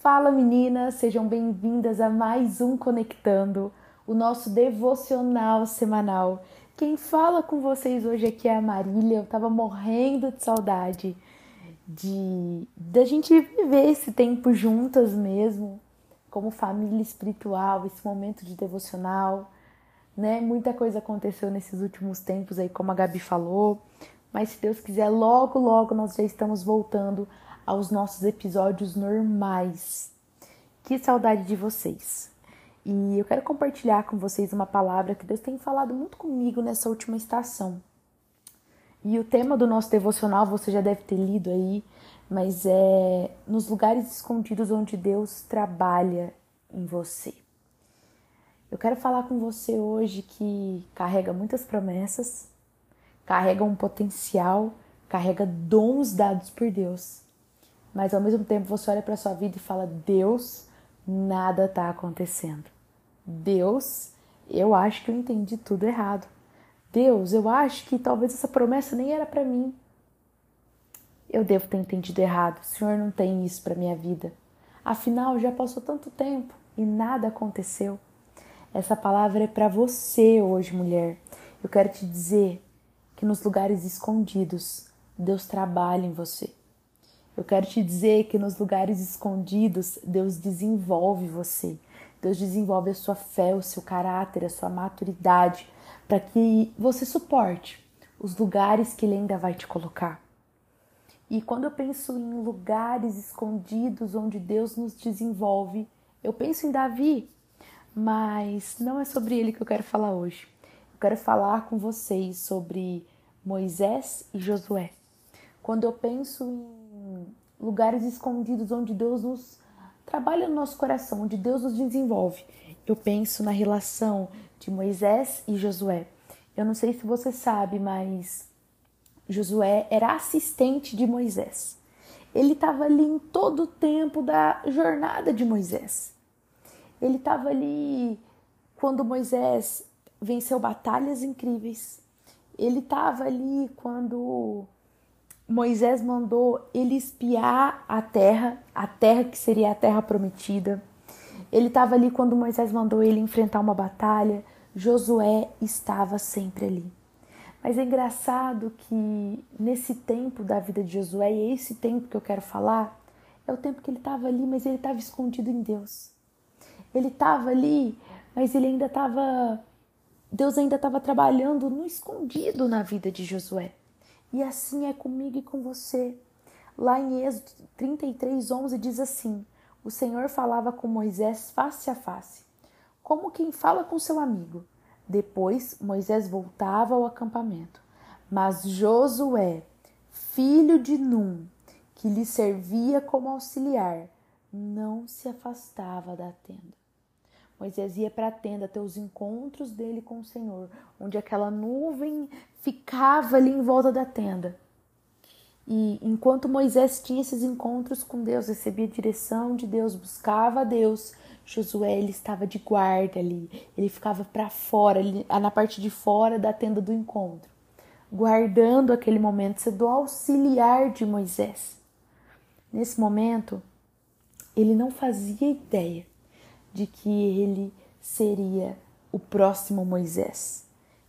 Fala meninas, sejam bem-vindas a mais um Conectando, o nosso devocional semanal. Quem fala com vocês hoje aqui é a Marília. Eu tava morrendo de saudade de da gente viver esse tempo juntas mesmo, como família espiritual, esse momento de devocional, né? Muita coisa aconteceu nesses últimos tempos aí, como a Gabi falou, mas se Deus quiser, logo logo nós já estamos voltando aos nossos episódios normais. Que saudade de vocês! E eu quero compartilhar com vocês uma palavra que Deus tem falado muito comigo nessa última estação. E o tema do nosso devocional você já deve ter lido aí, mas é nos lugares escondidos onde Deus trabalha em você. Eu quero falar com você hoje que carrega muitas promessas, carrega um potencial, carrega dons dados por Deus mas ao mesmo tempo você olha para sua vida e fala: Deus, nada está acontecendo. Deus, eu acho que eu entendi tudo errado. Deus, eu acho que talvez essa promessa nem era para mim. Eu devo ter entendido errado. O Senhor não tem isso para minha vida. Afinal, já passou tanto tempo e nada aconteceu. Essa palavra é para você hoje, mulher. Eu quero te dizer que nos lugares escondidos, Deus trabalha em você. Eu quero te dizer que nos lugares escondidos, Deus desenvolve você. Deus desenvolve a sua fé, o seu caráter, a sua maturidade, para que você suporte os lugares que Ele ainda vai te colocar. E quando eu penso em lugares escondidos onde Deus nos desenvolve, eu penso em Davi, mas não é sobre ele que eu quero falar hoje. Eu quero falar com vocês sobre Moisés e Josué. Quando eu penso em lugares escondidos onde Deus nos trabalha no nosso coração, onde Deus nos desenvolve. Eu penso na relação de Moisés e Josué. Eu não sei se você sabe, mas Josué era assistente de Moisés. Ele estava ali em todo o tempo da jornada de Moisés. Ele estava ali quando Moisés venceu batalhas incríveis. Ele estava ali quando Moisés mandou ele espiar a terra, a terra que seria a terra prometida. Ele estava ali quando Moisés mandou ele enfrentar uma batalha. Josué estava sempre ali. Mas é engraçado que nesse tempo da vida de Josué, e é esse tempo que eu quero falar, é o tempo que ele estava ali, mas ele estava escondido em Deus. Ele estava ali, mas ele ainda estava. Deus ainda estava trabalhando no escondido na vida de Josué. E assim é comigo e com você. Lá em Êxodo 33, 11 diz assim: O Senhor falava com Moisés face a face, como quem fala com seu amigo. Depois Moisés voltava ao acampamento. Mas Josué, filho de Num, que lhe servia como auxiliar, não se afastava da tenda. Moisés ia para a tenda ter os encontros dele com o Senhor, onde aquela nuvem ficava ali em volta da tenda. E enquanto Moisés tinha esses encontros com Deus, recebia direção de Deus, buscava a Deus, Josué ele estava de guarda ali, ele ficava para fora, ali, na parte de fora da tenda do encontro, guardando aquele momento, sendo auxiliar de Moisés. Nesse momento, ele não fazia ideia de que ele seria o próximo Moisés,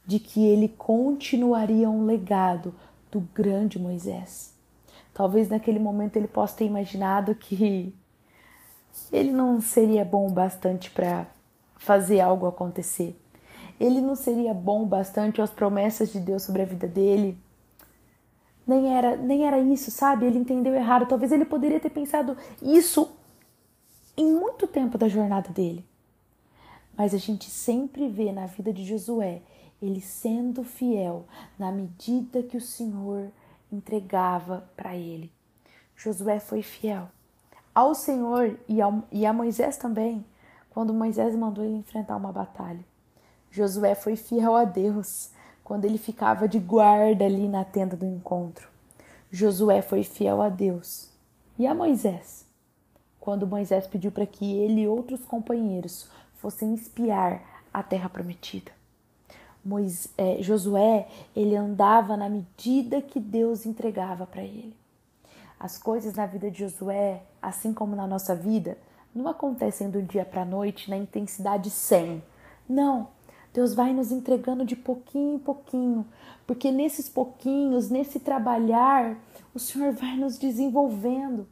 de que ele continuaria um legado do grande Moisés. Talvez naquele momento ele possa ter imaginado que ele não seria bom bastante para fazer algo acontecer. Ele não seria bom bastante às promessas de Deus sobre a vida dele. Nem era, nem era isso, sabe? Ele entendeu errado. Talvez ele poderia ter pensado isso em muito tempo da jornada dele. Mas a gente sempre vê na vida de Josué ele sendo fiel na medida que o Senhor entregava para ele. Josué foi fiel ao Senhor e, ao, e a Moisés também, quando Moisés mandou ele enfrentar uma batalha. Josué foi fiel a Deus quando ele ficava de guarda ali na tenda do encontro. Josué foi fiel a Deus e a Moisés quando Moisés pediu para que ele e outros companheiros fossem espiar a terra prometida. Moisés, é, Josué ele andava na medida que Deus entregava para ele. As coisas na vida de Josué, assim como na nossa vida, não acontecem do dia para a noite na intensidade 100. Não, Deus vai nos entregando de pouquinho em pouquinho, porque nesses pouquinhos, nesse trabalhar, o Senhor vai nos desenvolvendo.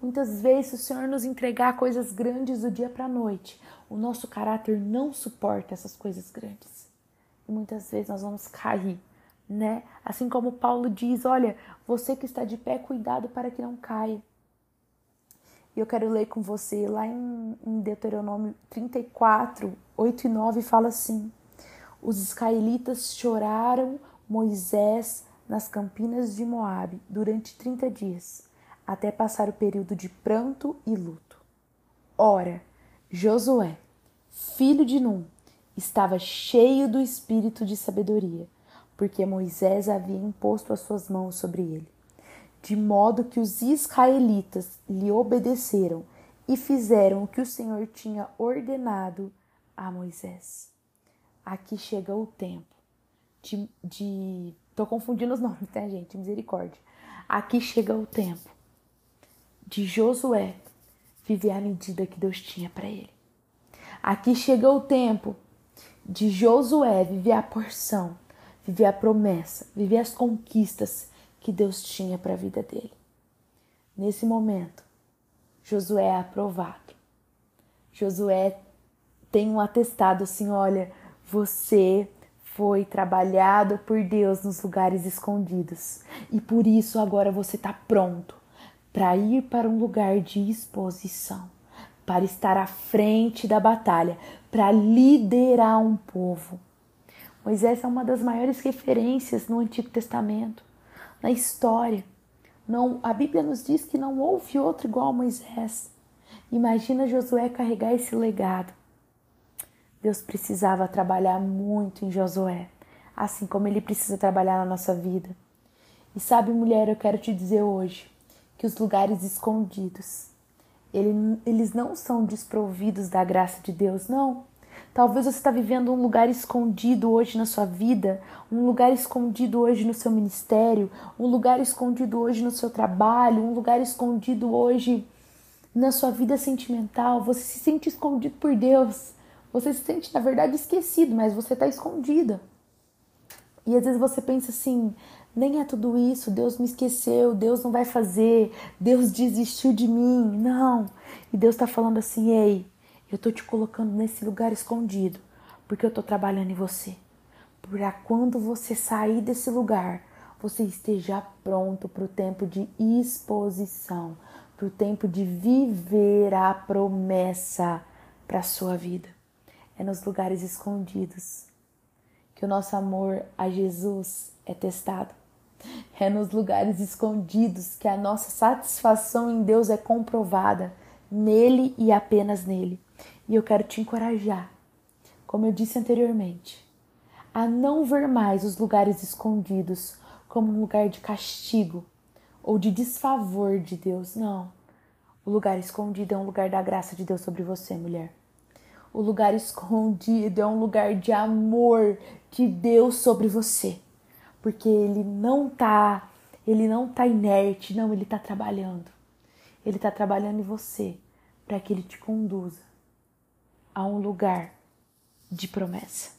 Muitas vezes, o Senhor nos entregar coisas grandes do dia para a noite, o nosso caráter não suporta essas coisas grandes. E muitas vezes nós vamos cair, né? Assim como Paulo diz: olha, você que está de pé, cuidado para que não caia. E eu quero ler com você lá em, em Deuteronômio 34, 8 e 9, fala assim: Os israelitas choraram Moisés nas campinas de Moabe durante 30 dias, até passar o período de pranto e luto. Ora, Josué, filho de Num, estava cheio do espírito de sabedoria, porque Moisés havia imposto as suas mãos sobre ele, de modo que os israelitas lhe obedeceram e fizeram o que o Senhor tinha ordenado a Moisés. Aqui chega o tempo de, de... Tô confundindo os nomes, tá, gente? Misericórdia. Aqui chega o tempo de Josué viver a medida que Deus tinha para ele. Aqui chegou o tempo de Josué viver a porção, viver a promessa, viver as conquistas que Deus tinha para a vida dele. Nesse momento, Josué é aprovado. Josué tem um atestado assim: olha, você foi trabalhado por Deus nos lugares escondidos e por isso agora você está pronto para ir para um lugar de exposição, para estar à frente da batalha, para liderar um povo. Moisés é uma das maiores referências no Antigo Testamento, na história. Não, a Bíblia nos diz que não houve outro igual a Moisés. Imagina Josué carregar esse legado. Deus precisava trabalhar muito em Josué, assim como ele precisa trabalhar na nossa vida. E sabe, mulher, eu quero te dizer hoje, que os lugares escondidos, ele, eles não são desprovidos da graça de Deus, não. Talvez você está vivendo um lugar escondido hoje na sua vida, um lugar escondido hoje no seu ministério, um lugar escondido hoje no seu trabalho, um lugar escondido hoje na sua vida sentimental. Você se sente escondido por Deus. Você se sente, na verdade, esquecido, mas você está escondida. E às vezes você pensa assim: nem é tudo isso, Deus me esqueceu, Deus não vai fazer, Deus desistiu de mim. Não. E Deus está falando assim: ei, eu estou te colocando nesse lugar escondido, porque eu estou trabalhando em você. Para quando você sair desse lugar, você esteja pronto para o tempo de exposição, para o tempo de viver a promessa para a sua vida. É nos lugares escondidos que o nosso amor a Jesus é testado. É nos lugares escondidos que a nossa satisfação em Deus é comprovada, nele e apenas nele. E eu quero te encorajar, como eu disse anteriormente, a não ver mais os lugares escondidos como um lugar de castigo ou de desfavor de Deus. Não. O lugar escondido é um lugar da graça de Deus sobre você, mulher. O lugar escondido é um lugar de amor de Deus sobre você porque ele não tá, ele não tá inerte, não, ele tá trabalhando. Ele tá trabalhando em você para que ele te conduza a um lugar de promessa.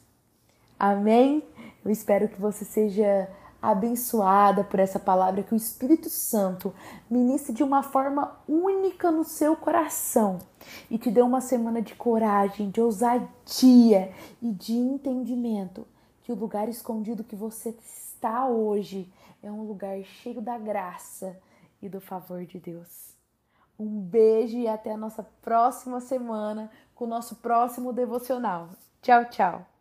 Amém? Eu espero que você seja abençoada por essa palavra, que o Espírito Santo ministre de uma forma única no seu coração e te dê uma semana de coragem, de ousadia e de entendimento que o lugar escondido que você está hoje é um lugar cheio da graça e do favor de Deus. Um beijo e até a nossa próxima semana com o nosso próximo devocional. Tchau, tchau.